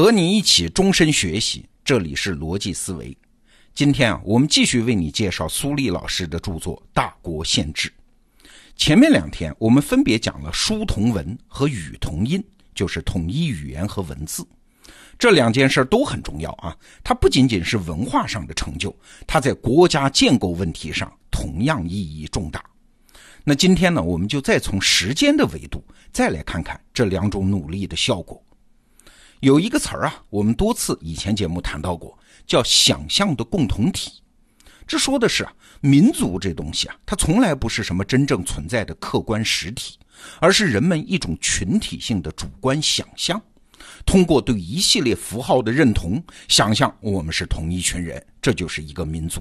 和你一起终身学习，这里是逻辑思维。今天啊，我们继续为你介绍苏立老师的著作《大国宪制》。前面两天我们分别讲了书同文和语同音，就是统一语言和文字。这两件事都很重要啊！它不仅仅是文化上的成就，它在国家建构问题上同样意义重大。那今天呢，我们就再从时间的维度再来看看这两种努力的效果。有一个词儿啊，我们多次以前节目谈到过，叫“想象的共同体”。这说的是啊，民族这东西啊，它从来不是什么真正存在的客观实体，而是人们一种群体性的主观想象。通过对一系列符号的认同，想象我们是同一群人，这就是一个民族。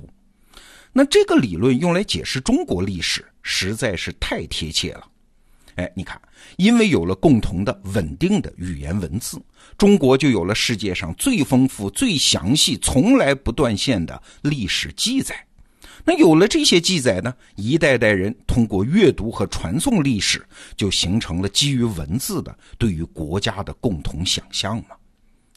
那这个理论用来解释中国历史，实在是太贴切了。哎，你看，因为有了共同的稳定的语言文字，中国就有了世界上最丰富、最详细、从来不断线的历史记载。那有了这些记载呢，一代代人通过阅读和传送历史，就形成了基于文字的对于国家的共同想象嘛。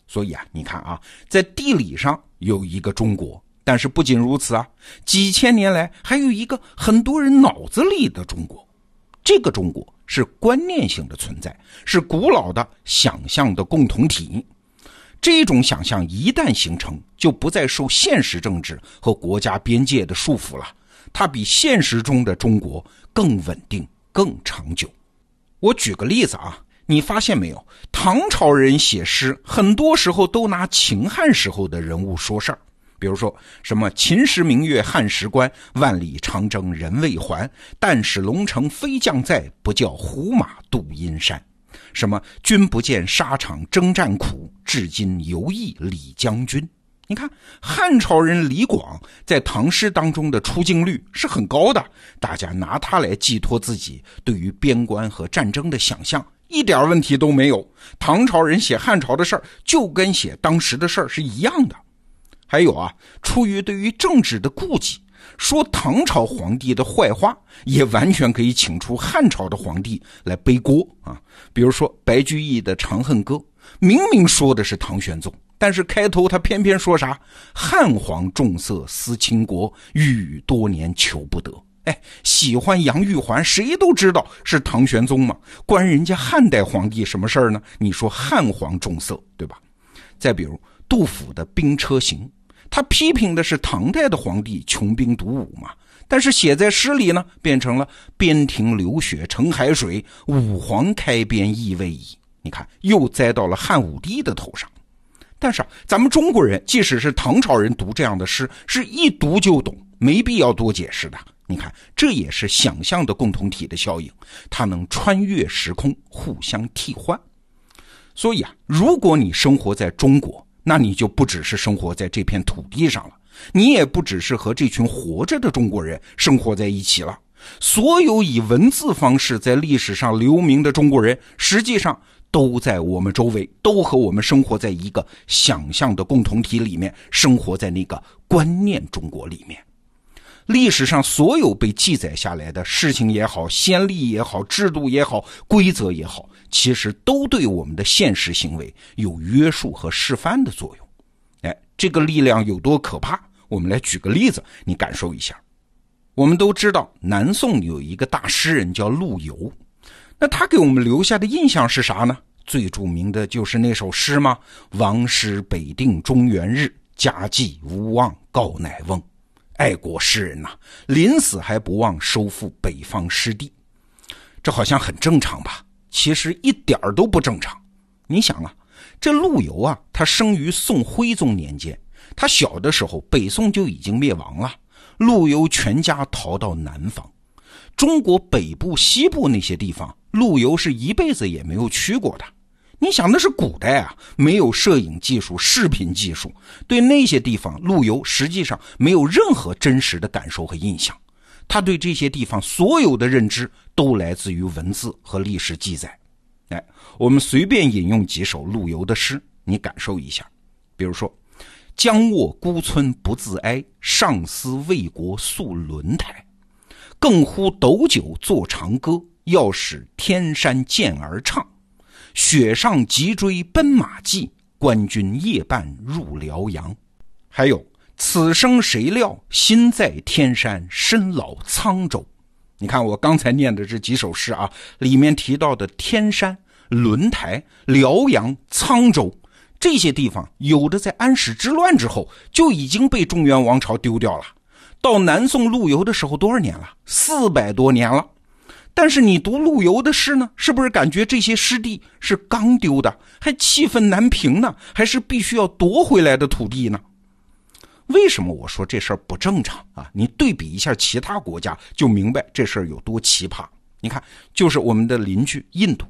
所以啊，你看啊，在地理上有一个中国，但是不仅如此啊，几千年来还有一个很多人脑子里的中国，这个中国。是观念性的存在，是古老的想象的共同体。这种想象一旦形成，就不再受现实政治和国家边界的束缚了。它比现实中的中国更稳定、更长久。我举个例子啊，你发现没有？唐朝人写诗，很多时候都拿秦汉时候的人物说事儿。比如说什么“秦时明月汉时关，万里长征人未还。但使龙城飞将在，不教胡马度阴山。”什么“君不见沙场征战苦，至今犹忆李将军。”你看汉朝人李广在唐诗当中的出镜率是很高的，大家拿他来寄托自己对于边关和战争的想象，一点问题都没有。唐朝人写汉朝的事儿，就跟写当时的事儿是一样的。还有啊，出于对于政治的顾忌，说唐朝皇帝的坏话，也完全可以请出汉朝的皇帝来背锅啊。比如说白居易的《长恨歌》，明明说的是唐玄宗，但是开头他偏偏说啥“汉皇重色思倾国，御宇多年求不得”。哎，喜欢杨玉环，谁都知道是唐玄宗嘛，关人家汉代皇帝什么事儿呢？你说汉皇重色，对吧？再比如杜甫的《兵车行》。他批评的是唐代的皇帝穷兵黩武嘛，但是写在诗里呢，变成了“边庭流血成海水，武皇开边亦未已”。你看，又栽到了汉武帝的头上。但是啊，咱们中国人，即使是唐朝人读这样的诗，是一读就懂，没必要多解释的。你看，这也是想象的共同体的效应，它能穿越时空，互相替换。所以啊，如果你生活在中国，那你就不只是生活在这片土地上了，你也不只是和这群活着的中国人生活在一起了。所有以文字方式在历史上留名的中国人，实际上都在我们周围，都和我们生活在一个想象的共同体里面，生活在那个观念中国里面。历史上所有被记载下来的事情也好，先例也好，制度也好，规则也好。其实都对我们的现实行为有约束和示范的作用，哎，这个力量有多可怕？我们来举个例子，你感受一下。我们都知道，南宋有一个大诗人叫陆游，那他给我们留下的印象是啥呢？最著名的就是那首诗吗？“王师北定中原日，家祭无忘告乃翁。”爱国诗人呐，临死还不忘收复北方失地，这好像很正常吧？其实一点儿都不正常。你想啊，这陆游啊，他生于宋徽宗年间，他小的时候北宋就已经灭亡了，陆游全家逃到南方，中国北部、西部那些地方，陆游是一辈子也没有去过的。你想，那是古代啊，没有摄影技术、视频技术，对那些地方，陆游实际上没有任何真实的感受和印象。他对这些地方所有的认知都来自于文字和历史记载。哎，我们随便引用几首陆游的诗，你感受一下。比如说：“将卧孤村不自哀，上思为国宿轮台。更呼斗酒作长歌，要使天山健儿唱。雪上急追奔马骑，官军夜半入辽阳。还有此生谁料，心在天山，身老沧州。你看我刚才念的这几首诗啊，里面提到的天山、轮台、辽阳、沧州这些地方，有的在安史之乱之后就已经被中原王朝丢掉了。到南宋陆游的时候，多少年了？四百多年了。但是你读陆游的诗呢，是不是感觉这些湿地是刚丢的，还气愤难平呢？还是必须要夺回来的土地呢？为什么我说这事儿不正常啊？你对比一下其他国家，就明白这事儿有多奇葩。你看，就是我们的邻居印度，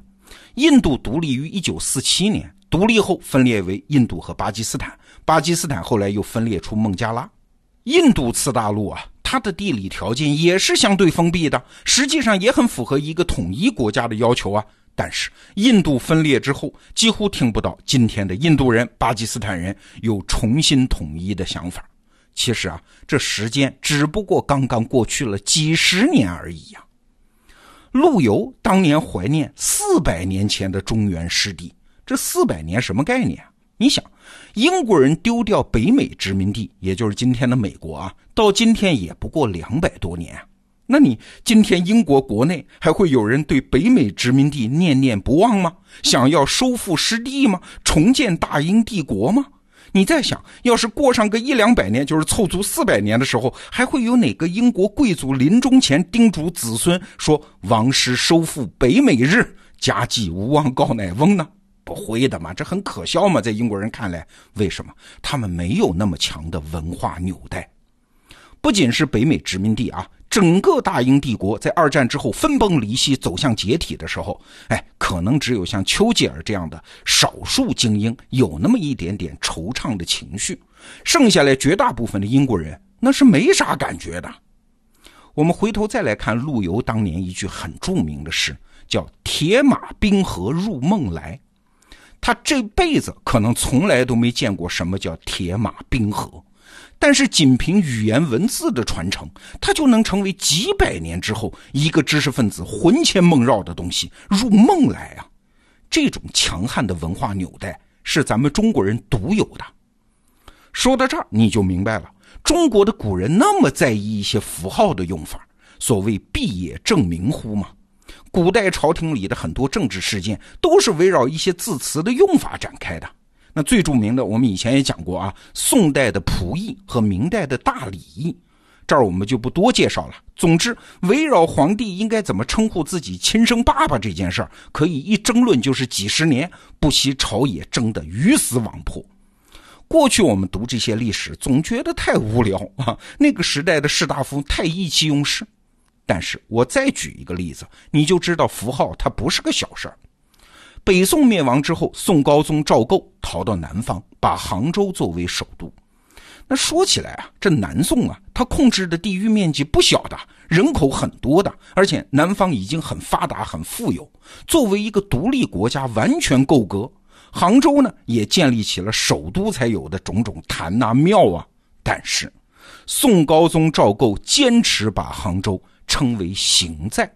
印度独立于一九四七年，独立后分裂为印度和巴基斯坦，巴基斯坦后来又分裂出孟加拉。印度次大陆啊。它的地理条件也是相对封闭的，实际上也很符合一个统一国家的要求啊。但是印度分裂之后，几乎听不到今天的印度人、巴基斯坦人有重新统一的想法。其实啊，这时间只不过刚刚过去了几十年而已呀。陆游当年怀念四百年前的中原失地，这四百年什么概念？你想，英国人丢掉北美殖民地，也就是今天的美国啊，到今天也不过两百多年。那你今天英国国内还会有人对北美殖民地念念不忘吗？想要收复失地吗？重建大英帝国吗？你在想，要是过上个一两百年，就是凑足四百年的时候，还会有哪个英国贵族临终前叮嘱子孙说：“王师收复北美日，家祭无忘告乃翁呢？”不会的嘛，这很可笑嘛，在英国人看来，为什么他们没有那么强的文化纽带？不仅是北美殖民地啊，整个大英帝国在二战之后分崩离析、走向解体的时候，哎，可能只有像丘吉尔这样的少数精英有那么一点点惆怅的情绪，剩下来绝大部分的英国人那是没啥感觉的。我们回头再来看陆游当年一句很著名的诗，叫“铁马冰河入梦来”。他这辈子可能从来都没见过什么叫铁马冰河，但是仅凭语言文字的传承，他就能成为几百年之后一个知识分子魂牵梦绕的东西，入梦来啊！这种强悍的文化纽带是咱们中国人独有的。说到这儿，你就明白了，中国的古人那么在意一些符号的用法，所谓“必也正名乎”嘛。古代朝廷里的很多政治事件都是围绕一些字词的用法展开的。那最著名的，我们以前也讲过啊，宋代的仆役和明代的大礼义，这儿我们就不多介绍了。总之，围绕皇帝应该怎么称呼自己亲生爸爸这件事儿，可以一争论就是几十年，不惜朝野争得鱼死网破。过去我们读这些历史，总觉得太无聊啊，那个时代的士大夫太意气用事。但是我再举一个例子，你就知道符号它不是个小事儿。北宋灭亡之后，宋高宗赵构逃到南方，把杭州作为首都。那说起来啊，这南宋啊，它控制的地域面积不小的，人口很多的，而且南方已经很发达、很富有，作为一个独立国家完全够格。杭州呢，也建立起了首都才有的种种坛啊、庙啊。但是，宋高宗赵构坚持把杭州。称为行在，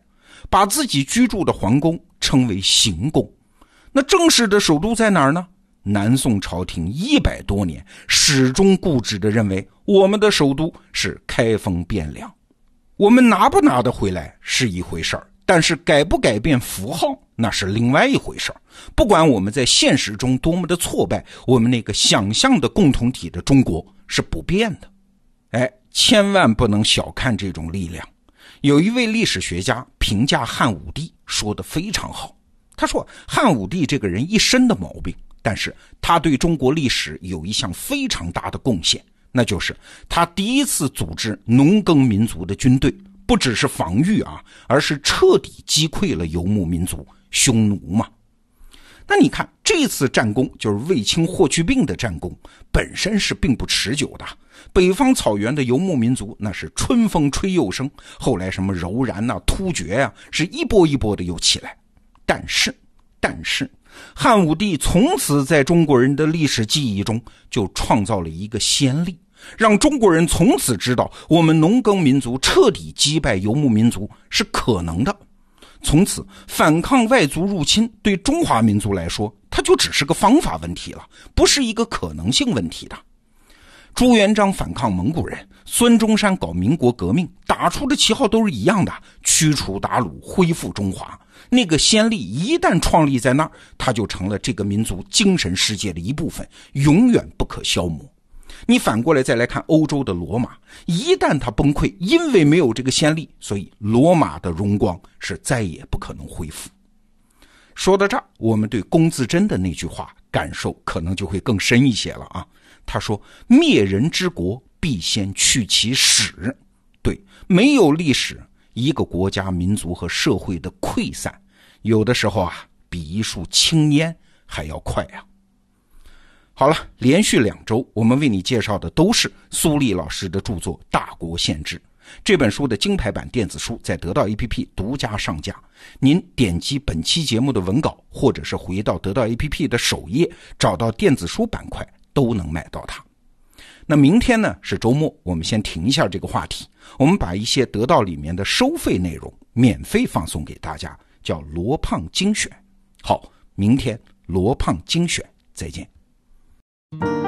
把自己居住的皇宫称为行宫。那正式的首都在哪儿呢？南宋朝廷一百多年始终固执地认为，我们的首都是开封汴梁。我们拿不拿得回来是一回事儿，但是改不改变符号那是另外一回事儿。不管我们在现实中多么的挫败，我们那个想象的共同体的中国是不变的。哎，千万不能小看这种力量。有一位历史学家评价汉武帝说的非常好，他说汉武帝这个人一身的毛病，但是他对中国历史有一项非常大的贡献，那就是他第一次组织农耕民族的军队，不只是防御啊，而是彻底击溃了游牧民族匈奴嘛。那你看这次战功，就是卫青霍去病的战功，本身是并不持久的。北方草原的游牧民族，那是春风吹又生。后来什么柔然呐、突厥呀，是一波一波的又起来。但是，但是，汉武帝从此在中国人的历史记忆中就创造了一个先例，让中国人从此知道，我们农耕民族彻底击败游牧民族是可能的。从此，反抗外族入侵对中华民族来说，它就只是个方法问题了，不是一个可能性问题的。朱元璋反抗蒙古人，孙中山搞民国革命，打出的旗号都是一样的：驱除鞑虏，恢复中华。那个先例一旦创立在那儿，它就成了这个民族精神世界的一部分，永远不可消磨。你反过来再来看欧洲的罗马，一旦它崩溃，因为没有这个先例，所以罗马的荣光是再也不可能恢复。说到这儿，我们对龚自珍的那句话感受可能就会更深一些了啊。他说：“灭人之国，必先去其始。”对，没有历史，一个国家、民族和社会的溃散，有的时候啊，比一束青烟还要快啊。好了，连续两周，我们为你介绍的都是苏丽老师的著作《大国宪制》这本书的金牌版电子书，在得到 APP 独家上架。您点击本期节目的文稿，或者是回到得到 APP 的首页，找到电子书板块，都能买到它。那明天呢是周末，我们先停一下这个话题，我们把一些得到里面的收费内容免费放送给大家，叫罗胖精选。好，明天罗胖精选，再见。thank you